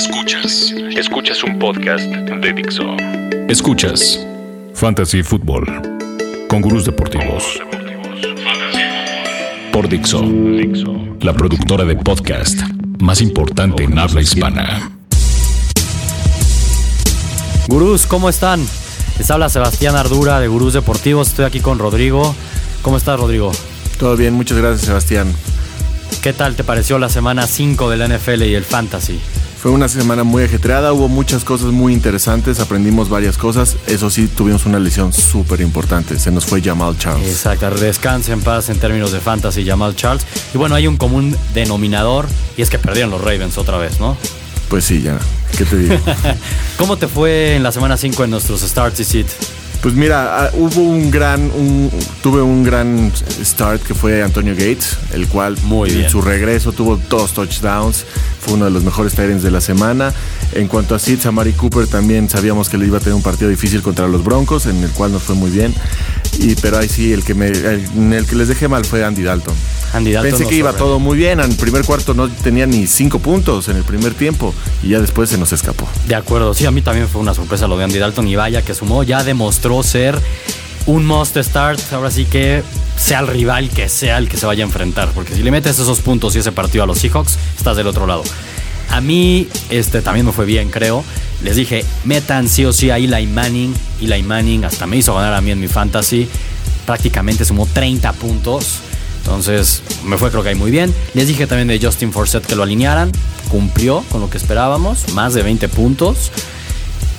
Escuchas. Escuchas un podcast de Dixo. Escuchas Fantasy Football con gurús deportivos. Por Dixo, la productora de podcast más importante en habla hispana. Gurús, ¿cómo están? Les habla Sebastián Ardura de Gurús Deportivos. Estoy aquí con Rodrigo. ¿Cómo estás, Rodrigo? Todo bien, muchas gracias, Sebastián. ¿Qué tal te pareció la semana 5 de la NFL y el Fantasy? Fue una semana muy ajetreada, hubo muchas cosas muy interesantes, aprendimos varias cosas. Eso sí, tuvimos una lesión súper importante. Se nos fue Jamal Charles. Exacto, descanse en paz en términos de fantasy, Jamal Charles. Y bueno, hay un común denominador y es que perdieron los Ravens otra vez, ¿no? Pues sí, ya. ¿Qué te digo? ¿Cómo te fue en la semana 5 en nuestros starts y sit? Pues mira, ah, hubo un gran, un, tuve un gran start que fue Antonio Gates, el cual Muy bien. en su regreso tuvo dos touchdowns, fue uno de los mejores Tyrants de la semana. En cuanto a Sid, Amari Cooper también sabíamos que le iba a tener un partido difícil contra los Broncos, en el cual nos fue muy bien. Y pero ahí sí, el que me, el, en el que les dejé mal fue Andy Dalton. Andy Dalton Pensé que iba todo muy bien. En el primer cuarto no tenía ni cinco puntos en el primer tiempo y ya después se nos escapó. De acuerdo, sí, a mí también fue una sorpresa lo de Andy Dalton y vaya que sumó, ya demostró ser un must start, ahora sí que sea el rival que sea el que se vaya a enfrentar, porque si le metes esos puntos y ese partido a los Seahawks, estás del otro lado. A mí este también me fue bien, creo. Les dije, metan sí o sí a Eli Manning. Eli Manning hasta me hizo ganar a mí en mi fantasy. Prácticamente sumó 30 puntos. Entonces me fue creo que ahí muy bien. Les dije también de Justin Forsett que lo alinearan. Cumplió con lo que esperábamos. Más de 20 puntos.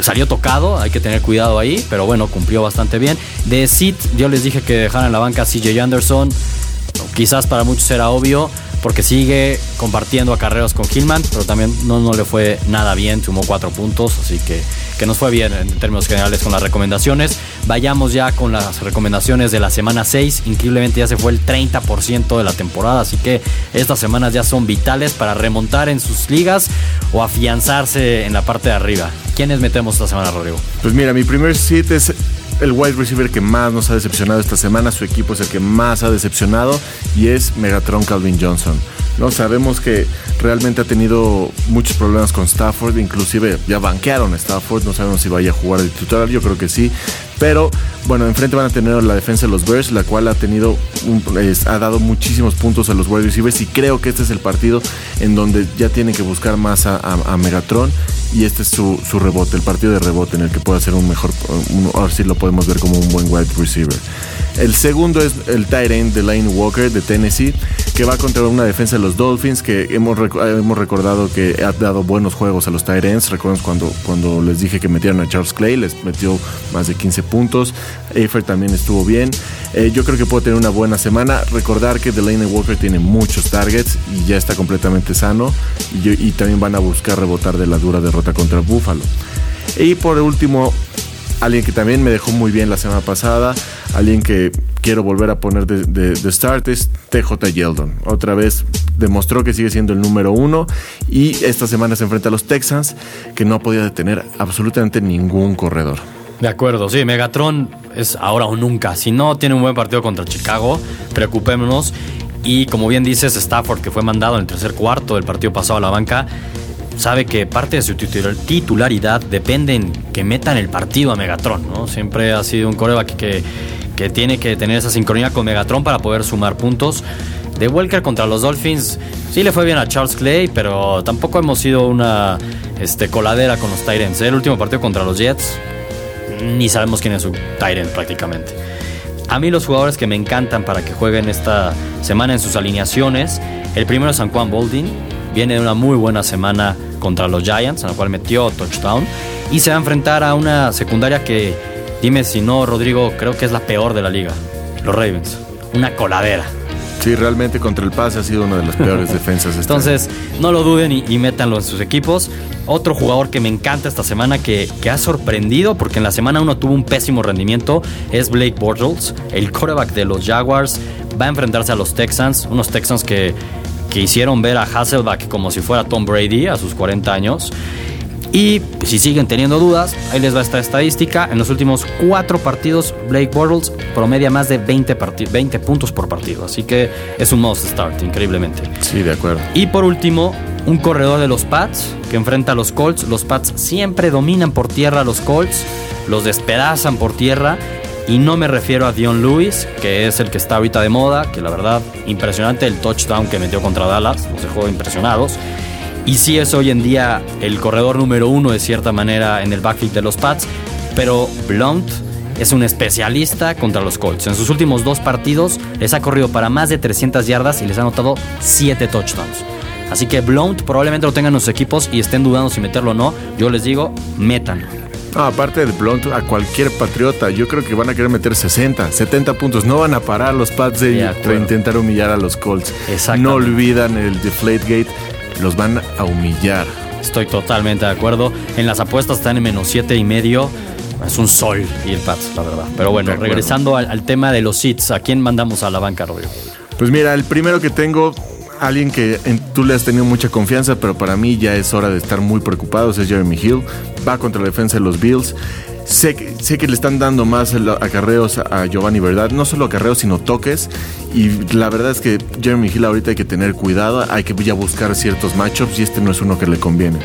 Salió tocado, hay que tener cuidado ahí. Pero bueno, cumplió bastante bien. De Sid, yo les dije que dejaran en la banca a CJ Anderson. Quizás para muchos era obvio. Porque sigue compartiendo acarreos con Hillman. Pero también no, no le fue nada bien. Sumó 4 puntos. Así que, que nos fue bien en términos generales con las recomendaciones. Vayamos ya con las recomendaciones de la semana 6. Increíblemente ya se fue el 30% de la temporada. Así que estas semanas ya son vitales para remontar en sus ligas o afianzarse en la parte de arriba. ¿Quiénes metemos esta semana, Rodrigo? Pues mira, mi primer sit es el wide receiver que más nos ha decepcionado esta semana. Su equipo es el que más ha decepcionado y es Megatron Calvin Johnson. No sabemos que realmente ha tenido muchos problemas con Stafford, inclusive ya banquearon Stafford, no sabemos si vaya a jugar de titular, yo creo que sí. Pero bueno, enfrente van a tener la defensa de los Bears, la cual ha tenido ha dado muchísimos puntos a los wide receivers y creo que este es el partido en donde ya tienen que buscar más a Megatron y este es su, su rebote, el partido de rebote en el que puede hacer un mejor, un- ahora sí lo podemos ver como un buen wide receiver. El segundo es el tight end de Lane Walker de Tennessee, que va contra una defensa de los Dolphins, que hemos, hemos recordado que ha dado buenos juegos a los ends. Recuerden cuando, cuando les dije que metieron a Charles Clay, les metió más de 15 puntos. Eifert también estuvo bien. Eh, yo creo que puede tener una buena semana. Recordar que Delaney Walker tiene muchos targets y ya está completamente sano. Y, y también van a buscar rebotar de la dura derrota contra Buffalo. Y por último, alguien que también me dejó muy bien la semana pasada, alguien que quiero volver a poner de, de- start es TJ Yeldon. Otra vez demostró que sigue siendo el número uno y esta semana se enfrenta a los Texans que no ha podido detener absolutamente ningún corredor. De acuerdo, sí, Megatron es ahora o nunca. Si no tiene un buen partido contra Chicago, preocupémonos. Y como bien dices, Stafford, que fue mandado en el tercer cuarto del partido pasado a la banca, sabe que parte de su titular- titularidad depende en que metan el partido a Megatron, ¿no? Siempre ha sido un coreback que, que tiene que tener esa sincronía con Megatron para poder sumar puntos. De Welker contra los Dolphins, sí le fue bien a Charles Clay, pero tampoco hemos sido una este, coladera con los Tyrants. El último partido contra los Jets, ni sabemos quién es su Tyrant prácticamente. A mí los jugadores que me encantan para que jueguen esta semana en sus alineaciones, el primero es San Juan Boldin, viene de una muy buena semana contra los Giants, en la cual metió touchdown, y se va a enfrentar a una secundaria que, dime si no, Rodrigo, creo que es la peor de la liga, los Ravens, una coladera. Sí, realmente contra el pase ha sido una de las peores defensas. este Entonces, no lo duden y, y métanlo en sus equipos. Otro jugador que me encanta esta semana, que, que ha sorprendido, porque en la semana uno tuvo un pésimo rendimiento, es Blake Bortles, el quarterback de los Jaguars. Va a enfrentarse a los Texans, unos Texans que, que hicieron ver a Hasselback como si fuera Tom Brady a sus 40 años. Y si siguen teniendo dudas, ahí les va esta estadística. En los últimos cuatro partidos, Blake Bortles promedia más de 20, parti- 20 puntos por partido. Así que es un must start, increíblemente. Sí, de acuerdo. Y por último, un corredor de los Pats que enfrenta a los Colts. Los Pats siempre dominan por tierra a los Colts, los despedazan por tierra. Y no me refiero a Dion Lewis, que es el que está ahorita de moda, que la verdad, impresionante el touchdown que metió contra Dallas, nos dejó impresionados. Y sí es hoy en día el corredor número uno de cierta manera en el backfield de los Pats, pero Blount es un especialista contra los Colts. En sus últimos dos partidos les ha corrido para más de 300 yardas y les ha anotado 7 touchdowns. Así que Blount probablemente lo tengan en sus equipos y estén dudando si meterlo o no. Yo les digo, métanlo. aparte de Blount, a cualquier patriota, yo creo que van a querer meter 60, 70 puntos. No van a parar los Pats de, intentar humillar a los Colts. No olvidan el Deflategate, los van a humillar. Estoy totalmente de acuerdo. En las apuestas están en menos 7 y medio. Es un sol y el Pats, la verdad. Pero bueno, regresando al, tema de los seats, ¿a quién mandamos a la banca, Rodrigo? Pues mira, el primero que tengo, alguien que tú le has tenido mucha confianza, pero para mí ya es hora de estar muy preocupados, es Jeremy Hill. Va contra la defensa de los Bills. Sé que, sé que le están dando más acarreos a Giovanni Verdad, no solo acarreos, sino toques. Y la verdad es que Jeremy Hill ahorita hay que tener cuidado, hay que ya buscar ciertos matchups y este no es uno que le conviene.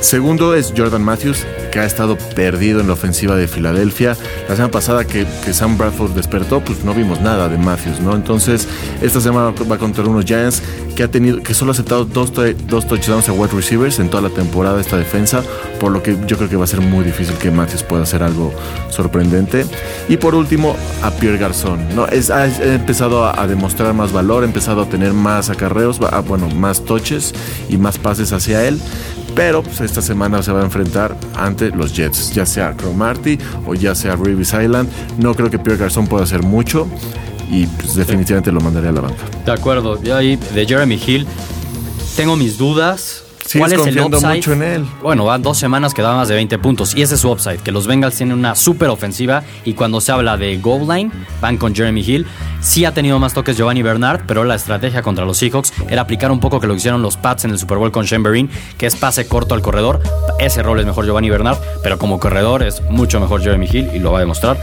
Segundo es Jordan Matthews, que ha estado perdido en la ofensiva de Filadelfia. La semana pasada que, Sam Bradford despertó, pues no vimos nada de Matthews, ¿no? Entonces, esta semana va contra unos Giants que ha tenido, que solo ha aceptado dos, dos touchdowns a wide receivers en toda la temporada esta defensa, por lo que yo creo que va a ser muy difícil que Matthews pueda hacer algo sorprendente. Y por último, a Pierre Garzón, ¿no? Es, ha, empezado a, demostrar más valor, ha empezado a tener más acarreos, bueno, más touches y más pases hacia él. Pero pues, esta semana se va a enfrentar ante los Jets, ya sea Cromarty o ya sea Reeves Island. No creo que Pierre Garçon pueda hacer mucho y pues, definitivamente lo mandaré a la banca. De acuerdo, yo ahí de Jeremy Hill tengo mis dudas ¿Cuál es el upside? mucho en él. Bueno, van dos semanas que da más de 20 puntos. Y ese es su upside, que los Bengals tienen una súper ofensiva. Y cuando se habla de goal line, van con Jeremy Hill. Sí ha tenido más toques Giovanni Bernard, pero la estrategia contra los Seahawks era aplicar un poco que lo hicieron los Pats en el Super Bowl con Chamberlain, que es pase corto al corredor. Ese rol es mejor Giovanni Bernard, pero como corredor es mucho mejor Jeremy Hill y lo va a demostrar.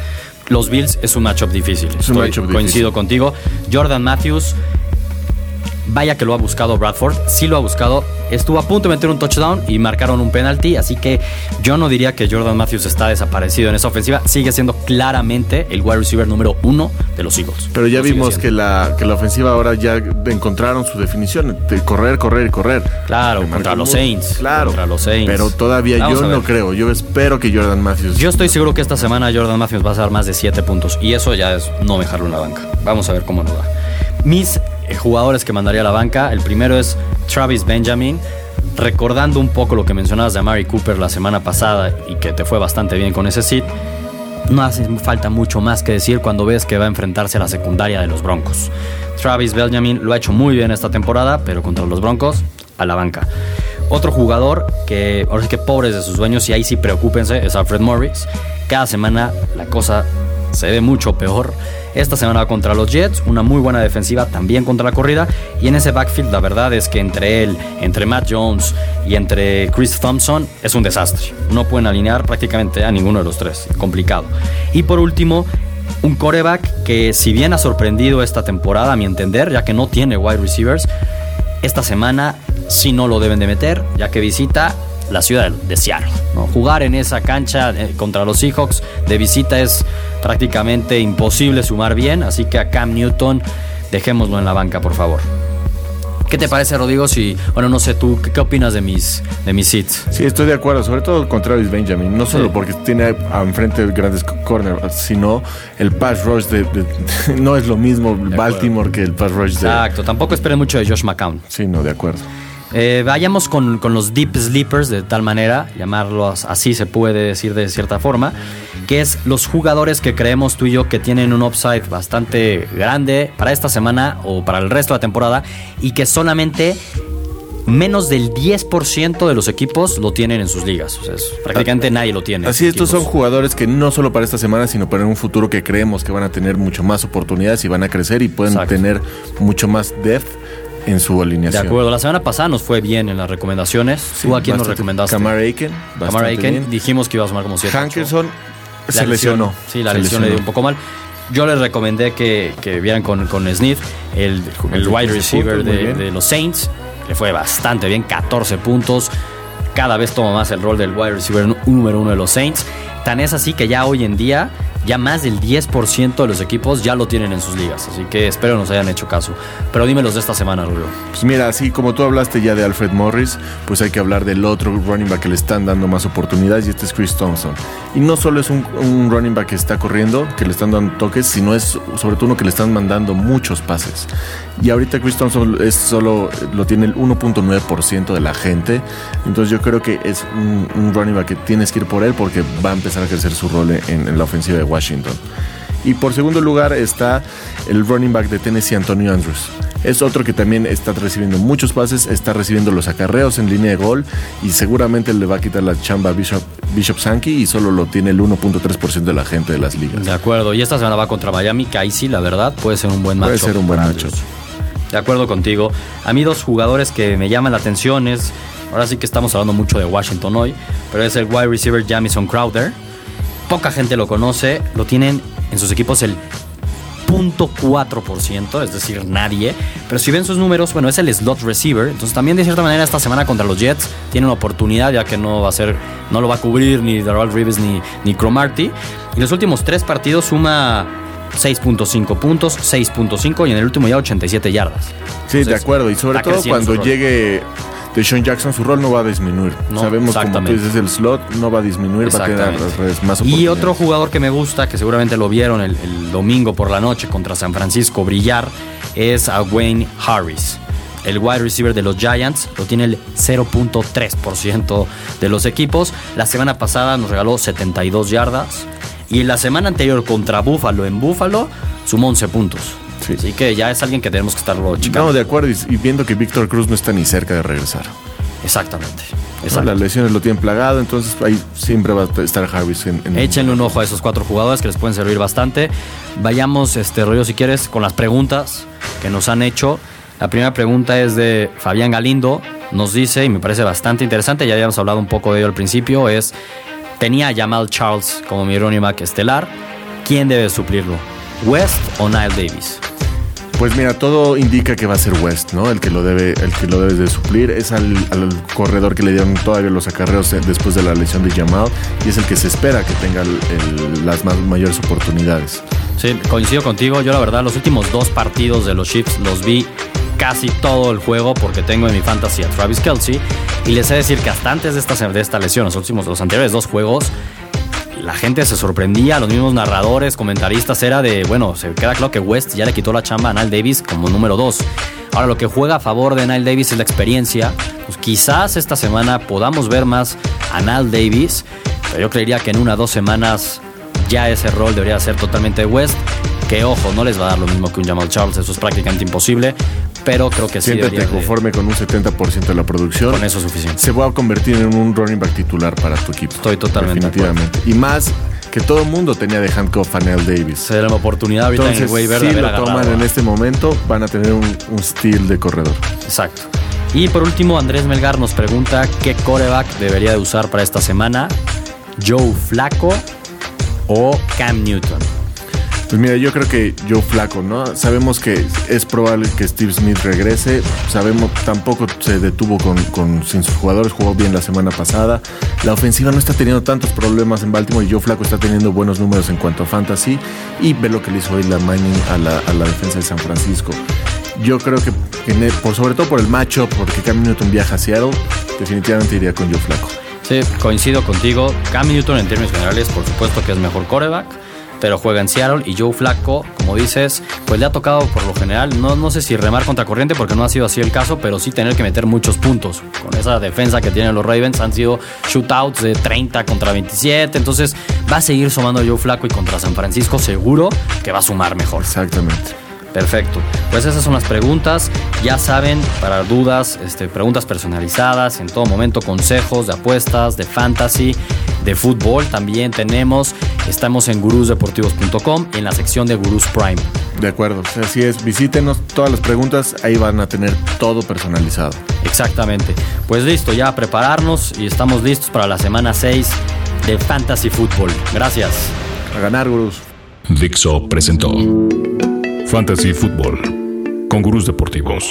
Los Bills es un matchup difícil. Es un matchup coincido contigo. Jordan Matthews Vaya que lo ha buscado Bradford, sí lo ha buscado. Estuvo a punto de meter un touchdown y marcaron un penalty, así que yo no diría que Jordan Matthews está desaparecido en esa ofensiva. Sigue siendo claramente el wide receiver número uno de los Eagles. Pero ya vimos que la, que la ofensiva ahora ya encontraron su definición de correr, correr y correr. Claro, contra los Saints. Claro, contra los Saints. Pero todavía yo no creo. Yo espero que Jordan Matthews. Yo estoy seguro que esta semana Jordan Matthews va a dar más de 7 puntos y eso ya es no dejarlo en la banca. Vamos a ver cómo nos va. Mis jugadores que mandaría a la banca. El primero es Travis Benjamin. Recordando un poco lo que mencionabas de Amari Cooper la semana pasada y que te fue bastante bien con ese sit, no hace falta mucho más que decir cuando ves que va a enfrentarse a la secundaria de los Broncos. Travis Benjamin lo ha hecho muy bien esta temporada, pero contra los Broncos, a la banca. Otro jugador que ahora sí que pobres de sus dueños y ahí sí preocúpense es Alfred Morris. Cada semana la cosa se ve mucho peor. Esta semana contra los Jets, una muy buena defensiva también contra la corrida. Y en ese backfield, la verdad es que entre él, entre Matt Jones y entre Chris Thompson, es un desastre. No pueden alinear prácticamente a ninguno de los tres. Complicado. Y por último, un coreback que, si bien ha sorprendido esta temporada, a mi entender, ya que no tiene wide receivers, esta semana sí no lo deben de meter, ya que visita la ciudad de Seattle. ¿no? Jugar en esa cancha eh, contra los Seahawks de visita es prácticamente imposible sumar bien, así que a Cam Newton dejémoslo en la banca, por favor. ¿Qué te parece, Rodrigo? Si, bueno, no sé tú, ¿qué, opinas de mis, de mis seats? Sí, estoy de acuerdo, sobre todo con Travis Benjamin. No solo porque tiene enfrente grandes corners, sino el pass rush de, no es lo mismo Baltimore que el pass rush de. Exacto, tampoco esperen mucho de Josh McCown. Sí, no, de acuerdo. Eh, vayamos con, los deep sleepers, de tal manera, llamarlos así se puede decir de cierta forma, que es los jugadores que creemos tú y yo que tienen un upside bastante grande para esta semana o para el resto de la temporada y que solamente menos del 10% de los equipos lo tienen en sus ligas. O sea, prácticamente nadie lo tiene. Así, estos son jugadores que no solo para esta semana, sino para un futuro que creemos que van a tener mucho más oportunidades y van a crecer y pueden tener mucho más depth en su alineación. De acuerdo, la semana pasada nos fue bien en las recomendaciones. ¿Tú a quién nos recomendaste? Kamar Aiken. Kamar Aiken, dijimos que iba a sumar como 7. Hankerson se lesionó. Sí, la lesión le dio un poco mal. Yo les recomendé que, que vieran con, con Smith, el, el wide receiver de, de, los Saints. le fue bastante bien, 14 puntos. Cada vez toma más el rol del wide receiver número uno de los Saints. Tan es así que ya hoy en día ya más del 10% de los equipos ya lo tienen en sus ligas. Así que espero nos hayan hecho caso. Pero dime los de esta semana, Rubio. Pues mira, así como tú hablaste ya de Alfred Morris, pues hay que hablar del otro running back que le están dando más oportunidades y este es Chris Thompson. Y no solo es un, un running back que está corriendo, que le están dando toques, sino es sobre todo uno que le están mandando muchos pases. Y ahorita Chris Thompson es solo lo tiene el 1.9% de la gente. Entonces yo creo que es un, un, running back que tienes que ir por él porque va a empezar a crecer su rol en, en la ofensiva de Washington. Y por segundo lugar está el running back de Tennessee, Antonio Andrews. Es otro que también está recibiendo muchos pases, está recibiendo los acarreos en línea de gol y seguramente le va a quitar la chamba a Bishop, Bishop Sankey y solo lo tiene el 1.3% de la gente de las ligas. De acuerdo, y esta semana va contra Miami, que ahí sí, la verdad, puede ser un buen matchup. Puede ser un buen matchup. De acuerdo contigo. A mí dos jugadores que me llaman la atención es, ahora sí que estamos hablando mucho de Washington hoy, pero es el wide receiver Jamison Crowder. Poca gente lo conoce, lo tienen en sus equipos el 0.4%, es decir, nadie. Pero si ven sus números, bueno, es el slot receiver. Entonces también de cierta manera esta semana contra los Jets tiene una oportunidad, ya que no va a ser, no lo va a cubrir ni Darrell Reeves ni, ni Cromarty. Y los últimos tres partidos suma 6.5 puntos, 6.5 y en el último ya 87 yardas. Sí, Entonces, de acuerdo. Y sobre todo cuando llegue Deshaun Jackson, su rol no va a disminuir. No, Sabemos como tú dices, el slot no va a disminuir, va a tener las redes más Y otro jugador que me gusta, que seguramente lo vieron el, el domingo por la noche contra San Francisco brillar, es a Wayne Harris. El wide receiver de los Giants lo tiene el 0.3% de los equipos. La semana pasada nos regaló 72 yardas. Y la semana anterior contra Buffalo en Buffalo sumó 11 puntos. Sí. Así que ya es alguien que tenemos que estarlo checando. No, de acuerdo. Y viendo que Víctor Cruz no está ni cerca de regresar. Exactamente. Exactamente. Las lesiones lo tienen plagado, entonces ahí siempre va a estar Harris. En, en Échenle un ojo a esos cuatro jugadores que les pueden servir bastante. Vayamos, este rollo, si quieres, con las preguntas que nos han hecho. La primera pregunta es de Fabián Galindo. Nos dice, y me parece bastante interesante, ya habíamos hablado un poco de ello al principio, es, tenía a Jamal Charles como mi running back estelar. ¿Quién debe suplirlo? ¿West o Nile Davis? Pues mira, todo indica que va a ser West, ¿no? El que lo debe, el que lo debe de suplir. Es al, al corredor que le dieron todavía los acarreos después de la lesión de Jamal y es el que se espera que tenga el, el, las más, mayores oportunidades. Sí, coincido contigo. Yo la verdad los últimos dos partidos de los Chiefs los vi casi todo el juego porque tengo en mi fantasy a Travis Kelsey y les he de decir que hasta antes de esta, de esta lesión, los últimos, los anteriores dos juegos, la gente se sorprendía, los mismos narradores, comentaristas, era de, bueno, se queda claro que West ya le quitó la chamba a Nile Davis como número 2. Ahora lo que juega a favor de Nile Davis es la experiencia. Pues quizás esta semana podamos ver más a Nile Davis, pero yo creería que en una o dos semanas ya ese rol debería ser totalmente West. Que ojo, no les va a dar lo mismo que un Jamal Charles, eso es prácticamente imposible pero creo que sí. Siéntete conforme de... con un 70% de la producción. Con eso es suficiente. Se va a convertir en un running back titular para tu equipo. Estoy totalmente Definitivamente. Y más que todo el mundo tenía de handcuff a Neil Davis. Se la oportunidad ahorita Entonces, en el si de lo agarrado. toman en este momento, van a tener un, un steal de corredor. Exacto. Y por último, Andrés Melgar nos pregunta qué coreback debería de usar para esta semana. Joe Flaco o Cam Newton. Pues mira, yo creo que Joe Flaco, ¿no? Sabemos que es probable que Steve Smith regrese. Sabemos, tampoco se detuvo con, con, sin sus jugadores, jugó bien la semana pasada. La ofensiva no está teniendo tantos problemas en Baltimore y Joe Flaco está teniendo buenos números en cuanto a fantasy. Y ve lo que le hizo hoy la Mining a la, a la defensa de San Francisco. Yo creo que, que por, sobre todo por el matchup, porque Cam Newton viaja a Seattle, definitivamente iría con Joe Flaco. Sí, coincido contigo. Cam Newton en términos generales, por supuesto que es mejor coreback pero juega en Seattle y Joe Flaco, como dices, pues le ha tocado por lo general, no, no sé si remar contra corriente porque no ha sido así el caso, pero sí tener que meter muchos puntos. Con esa defensa que tienen los Ravens han sido shootouts de 30 contra 27, entonces va a seguir sumando Joe Flaco y contra San Francisco seguro que va a sumar mejor. Exactamente. Perfecto. Pues esas son las preguntas. Ya saben, para dudas, este, preguntas personalizadas, en todo momento consejos de apuestas, de fantasy, de fútbol también tenemos. Estamos en gurusdeportivos.com en la sección de Gurus Prime. De acuerdo, así es. Visítenos todas las preguntas, ahí van a tener todo personalizado. Exactamente. Pues listo, ya a prepararnos y estamos listos para la semana 6 de Fantasy Fútbol. Gracias. A ganar, Gurús. Dixo presentó Fantasy Football con Gurús Deportivos.